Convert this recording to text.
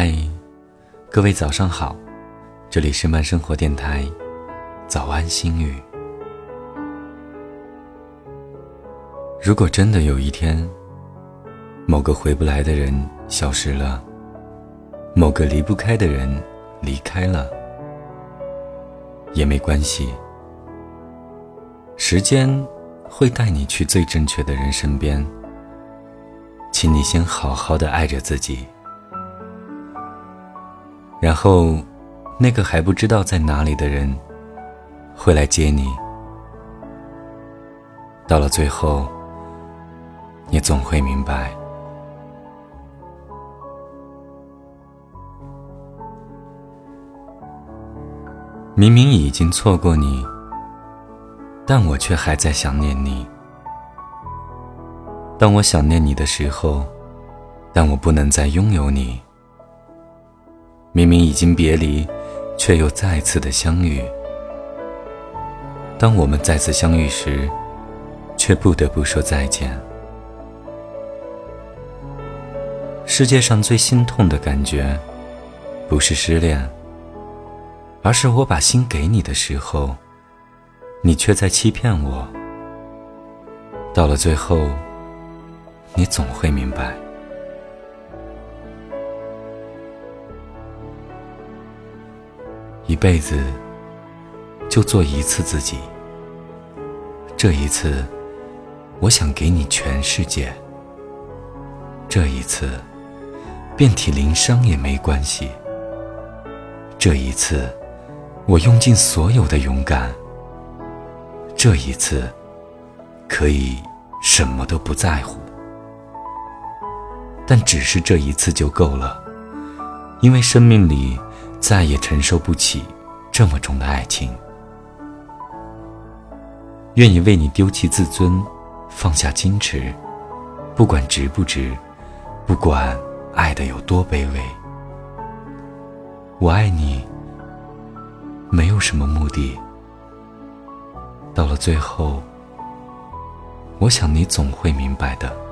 嗨各位早上好，这里是慢生活电台，早安心语。如果真的有一天，某个回不来的人消失了，某个离不开的人离开了，也没关系，时间会带你去最正确的人身边。请你先好好的爱着自己，然后，那个还不知道在哪里的人，会来接你。到了最后，你总会明白，明明已经错过你，但我却还在想念你。当我想念你的时候，但我不能再拥有你。明明已经别离，却又再次的相遇。当我们再次相遇时，却不得不说再见。世界上最心痛的感觉，不是失恋，而是我把心给你的时候，你却在欺骗我。到了最后。你总会明白，一辈子就做一次自己。这一次，我想给你全世界。这一次，遍体鳞伤也没关系。这一次，我用尽所有的勇敢。这一次，可以什么都不在乎。但只是这一次就够了，因为生命里再也承受不起这么重的爱情。愿意为你丢弃自尊，放下矜持，不管值不值，不管爱的有多卑微。我爱你，没有什么目的。到了最后，我想你总会明白的。